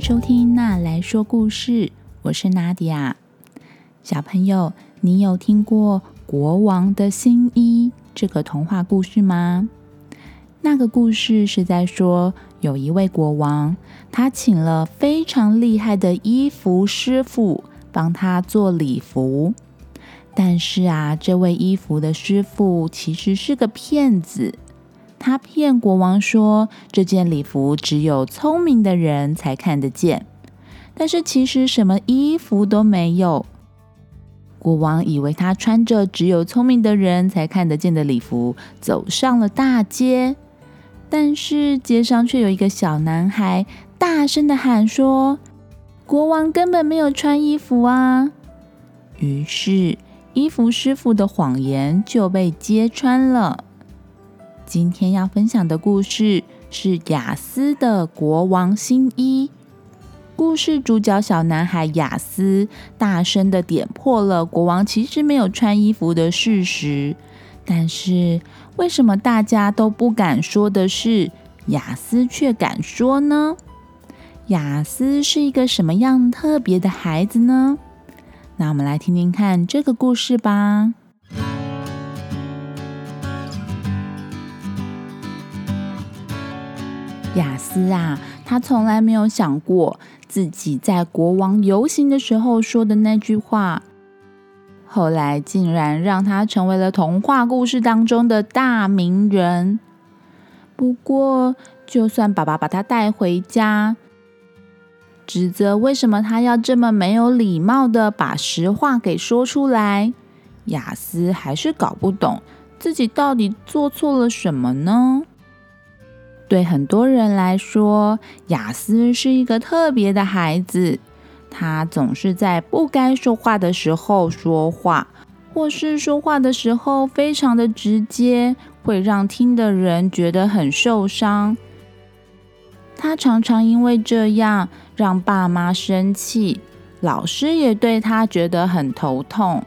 收听《娜来说故事》，我是娜迪亚。小朋友，你有听过《国王的新衣》这个童话故事吗？那个故事是在说，有一位国王，他请了非常厉害的衣服师傅帮他做礼服。但是啊，这位衣服的师傅其实是个骗子。他骗国王说，这件礼服只有聪明的人才看得见，但是其实什么衣服都没有。国王以为他穿着只有聪明的人才看得见的礼服，走上了大街，但是街上却有一个小男孩大声的喊说：“国王根本没有穿衣服啊！”于是，衣服师傅的谎言就被揭穿了。今天要分享的故事是雅思的国王新衣。故事主角小男孩雅思大声的点破了国王其实没有穿衣服的事实，但是为什么大家都不敢说的是，雅思却敢说呢？雅思是一个什么样特别的孩子呢？那我们来听听看这个故事吧。雅思啊，他从来没有想过自己在国王游行的时候说的那句话，后来竟然让他成为了童话故事当中的大名人。不过，就算爸爸把他带回家，指责为什么他要这么没有礼貌的把实话给说出来，雅思还是搞不懂自己到底做错了什么呢？对很多人来说，雅思是一个特别的孩子。他总是在不该说话的时候说话，或是说话的时候非常的直接，会让听的人觉得很受伤。他常常因为这样让爸妈生气，老师也对他觉得很头痛。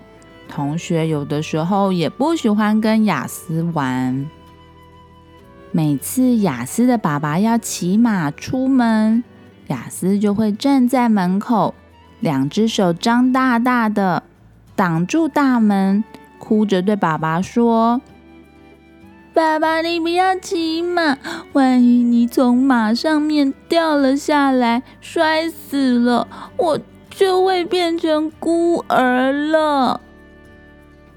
同学有的时候也不喜欢跟雅思玩。每次雅思的爸爸要骑马出门，雅思就会站在门口，两只手张大大的挡住大门，哭着对爸爸说：“爸爸，你不要骑马，万一你从马上面掉了下来，摔死了，我就会变成孤儿了。”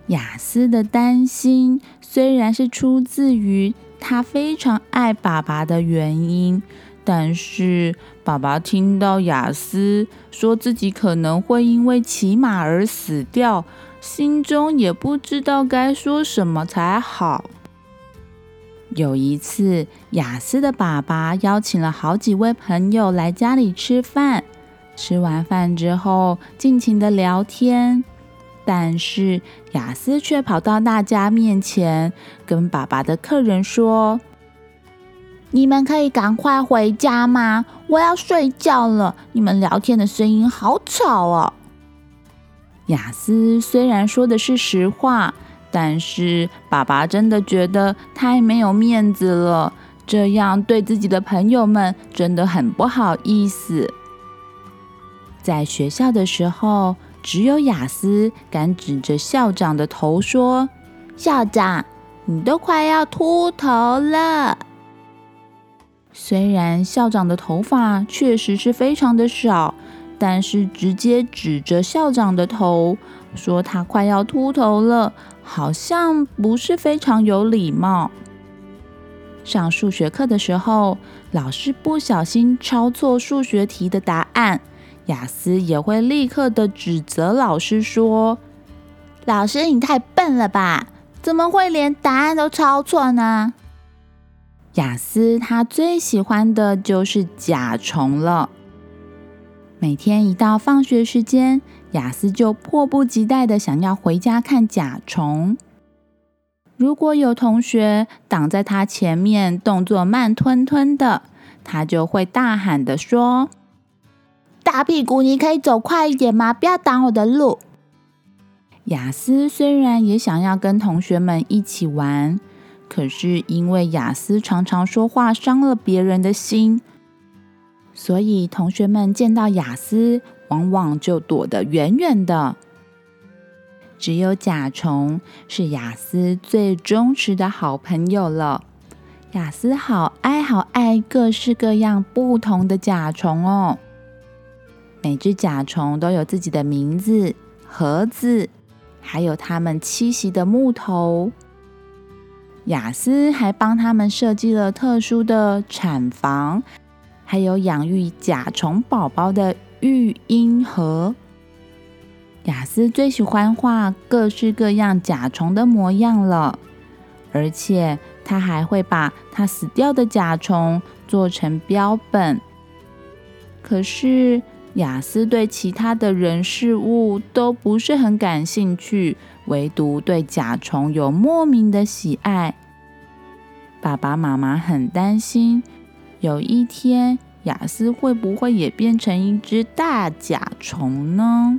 雅思的担心虽然是出自于。他非常爱爸爸的原因，但是爸爸听到雅思说自己可能会因为骑马而死掉，心中也不知道该说什么才好。有一次，雅思的爸爸邀请了好几位朋友来家里吃饭，吃完饭之后尽情的聊天。但是雅思却跑到大家面前，跟爸爸的客人说：“你们可以赶快回家吗？我要睡觉了。你们聊天的声音好吵哦。”雅思虽然说的是实话，但是爸爸真的觉得太没有面子了，这样对自己的朋友们真的很不好意思。在学校的时候。只有雅思敢指着校长的头说：“校长，你都快要秃头了。”虽然校长的头发确实是非常的少，但是直接指着校长的头说他快要秃头了，好像不是非常有礼貌。上数学课的时候，老师不小心抄错数学题的答案。雅思也会立刻的指责老师说：“老师，你太笨了吧？怎么会连答案都抄错呢？”雅思他最喜欢的就是甲虫了。每天一到放学时间，雅思就迫不及待的想要回家看甲虫。如果有同学挡在他前面，动作慢吞吞的，他就会大喊的说。大屁股，你可以走快一点吗？不要挡我的路。雅思虽然也想要跟同学们一起玩，可是因为雅思常常说话伤了别人的心，所以同学们见到雅思，往往就躲得远远的。只有甲虫是雅思最忠实的好朋友了。雅思好爱好爱各式各样不同的甲虫哦。每只甲虫都有自己的名字、盒子，还有它们栖息的木头。雅思还帮他们设计了特殊的产房。还有养育甲虫宝宝的育婴盒。雅思最喜欢画各式各样甲虫的模样了，而且他还会把他死掉的甲虫做成标本。可是雅思对其他的人事物都不是很感兴趣，唯独对甲虫有莫名的喜爱。爸爸妈妈很担心。有一天，雅思会不会也变成一只大甲虫呢？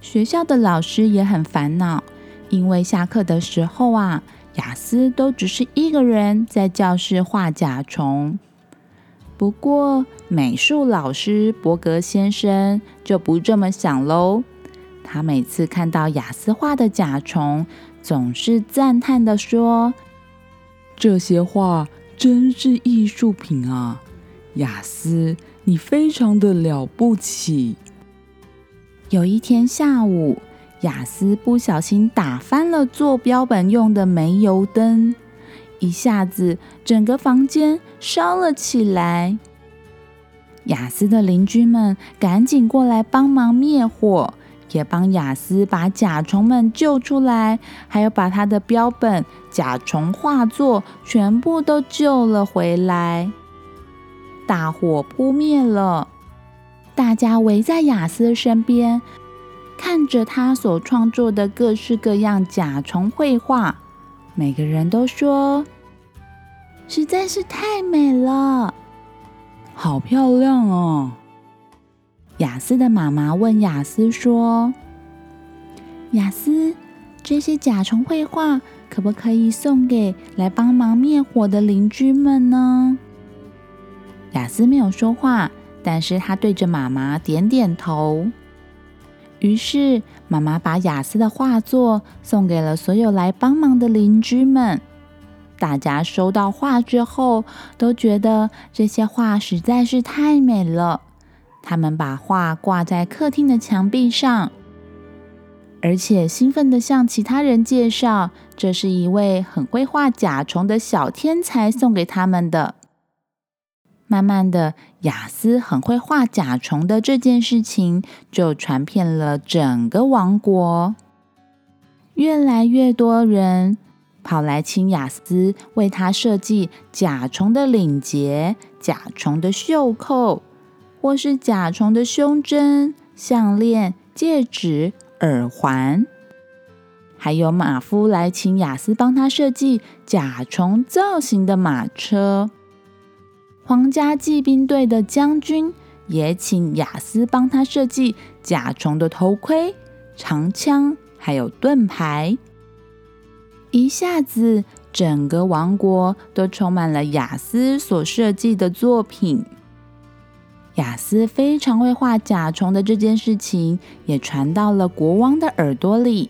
学校的老师也很烦恼，因为下课的时候啊，雅思都只是一个人在教室画甲虫。不过，美术老师伯格先生就不这么想喽。他每次看到雅思画的甲虫，总是赞叹的说：“这些画。”真是艺术品啊，雅思，你非常的了不起。有一天下午，雅思不小心打翻了做标本用的煤油灯，一下子整个房间烧了起来。雅思的邻居们赶紧过来帮忙灭火。也帮雅思把甲虫们救出来，还有把他的标本、甲虫画作全部都救了回来。大火扑灭了，大家围在雅思身边，看着他所创作的各式各样甲虫绘画，每个人都说：“实在是太美了，好漂亮哦！”雅思的妈妈问雅思说：“雅思，这些甲虫绘画可不可以送给来帮忙灭火的邻居们呢？”雅思没有说话，但是他对着妈妈点点头。于是妈妈把雅思的画作送给了所有来帮忙的邻居们。大家收到画之后，都觉得这些画实在是太美了。他们把画挂在客厅的墙壁上，而且兴奋地向其他人介绍，这是一位很会画甲虫的小天才送给他们的。慢慢的，雅思很会画甲虫的这件事情就传遍了整个王国，越来越多人跑来请雅思为他设计甲虫的领结、甲虫的袖扣。或是甲虫的胸针、项链、戒指、耳环，还有马夫来请雅思帮他设计甲虫造型的马车。皇家骑兵队的将军也请雅思帮他设计甲虫的头盔、长枪，还有盾牌。一下子，整个王国都充满了雅思所设计的作品。雅思非常会画甲虫的这件事情，也传到了国王的耳朵里。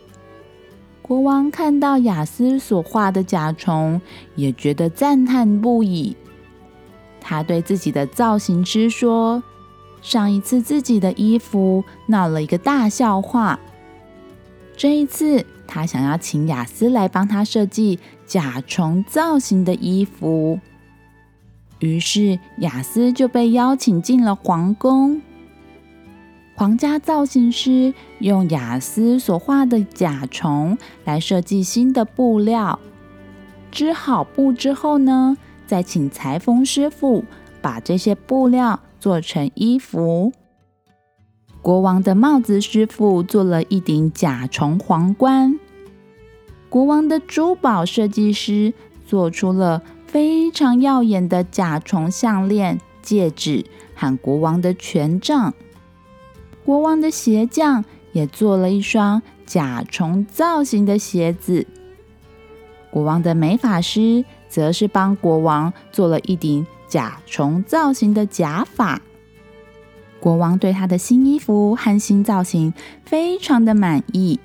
国王看到雅思所画的甲虫，也觉得赞叹不已。他对自己的造型师说：“上一次自己的衣服闹了一个大笑话，这一次他想要请雅思来帮他设计甲虫造型的衣服。”于是雅思就被邀请进了皇宫。皇家造型师用雅思所画的甲虫来设计新的布料，织好布之后呢，再请裁缝师傅把这些布料做成衣服。国王的帽子师傅做了一顶甲虫皇冠，国王的珠宝设计师做出了。非常耀眼的甲虫项链、戒指和国王的权杖。国王的鞋匠也做了一双甲虫造型的鞋子。国王的美发师则是帮国王做了一顶甲虫造型的假发。国王对他的新衣服和新造型非常的满意，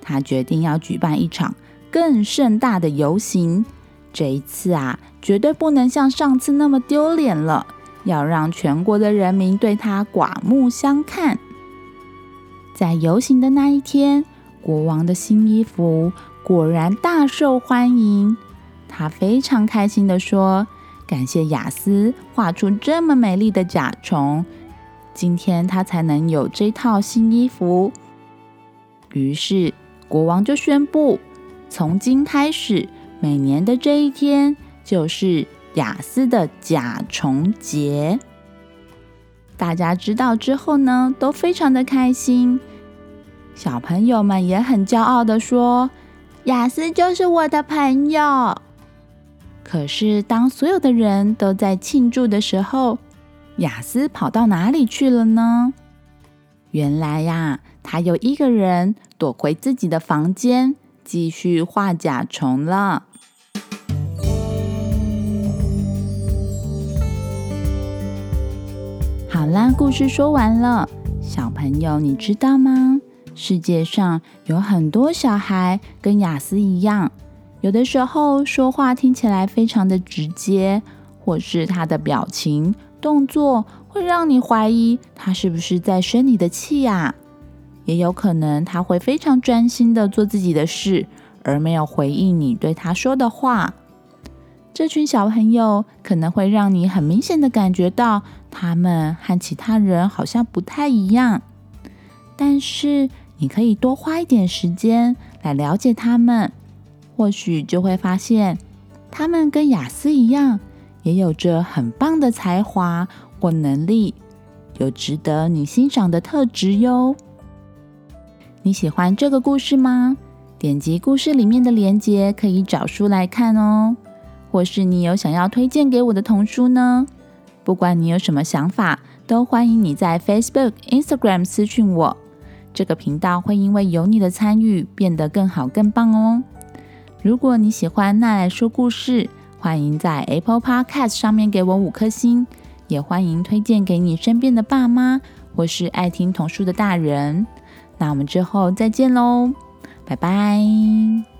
他决定要举办一场更盛大的游行。这一次啊，绝对不能像上次那么丢脸了，要让全国的人民对他刮目相看。在游行的那一天，国王的新衣服果然大受欢迎。他非常开心的说：“感谢雅思画出这么美丽的甲虫。”今天他才能有这套新衣服。于是国王就宣布，从今开始，每年的这一天就是雅思的甲虫节。大家知道之后呢，都非常的开心。小朋友们也很骄傲的说：“雅思就是我的朋友。”可是当所有的人都在庆祝的时候，雅思跑到哪里去了呢？原来呀，他又一个人躲回自己的房间，继续画甲虫了。好啦，故事说完了。小朋友，你知道吗？世界上有很多小孩跟雅思一样，有的时候说话听起来非常的直接，或是他的表情。动作会让你怀疑他是不是在生你的气呀？也有可能他会非常专心的做自己的事，而没有回应你对他说的话。这群小朋友可能会让你很明显的感觉到他们和其他人好像不太一样。但是你可以多花一点时间来了解他们，或许就会发现他们跟雅思一样。也有着很棒的才华或能力，有值得你欣赏的特质哟。你喜欢这个故事吗？点击故事里面的链接，可以找书来看哦。或是你有想要推荐给我的童书呢？不管你有什么想法，都欢迎你在 Facebook、Instagram 私讯我。这个频道会因为有你的参与变得更好、更棒哦。如果你喜欢那来说故事。欢迎在 Apple Podcast 上面给我五颗星，也欢迎推荐给你身边的爸妈或是爱听童书的大人。那我们之后再见喽，拜拜。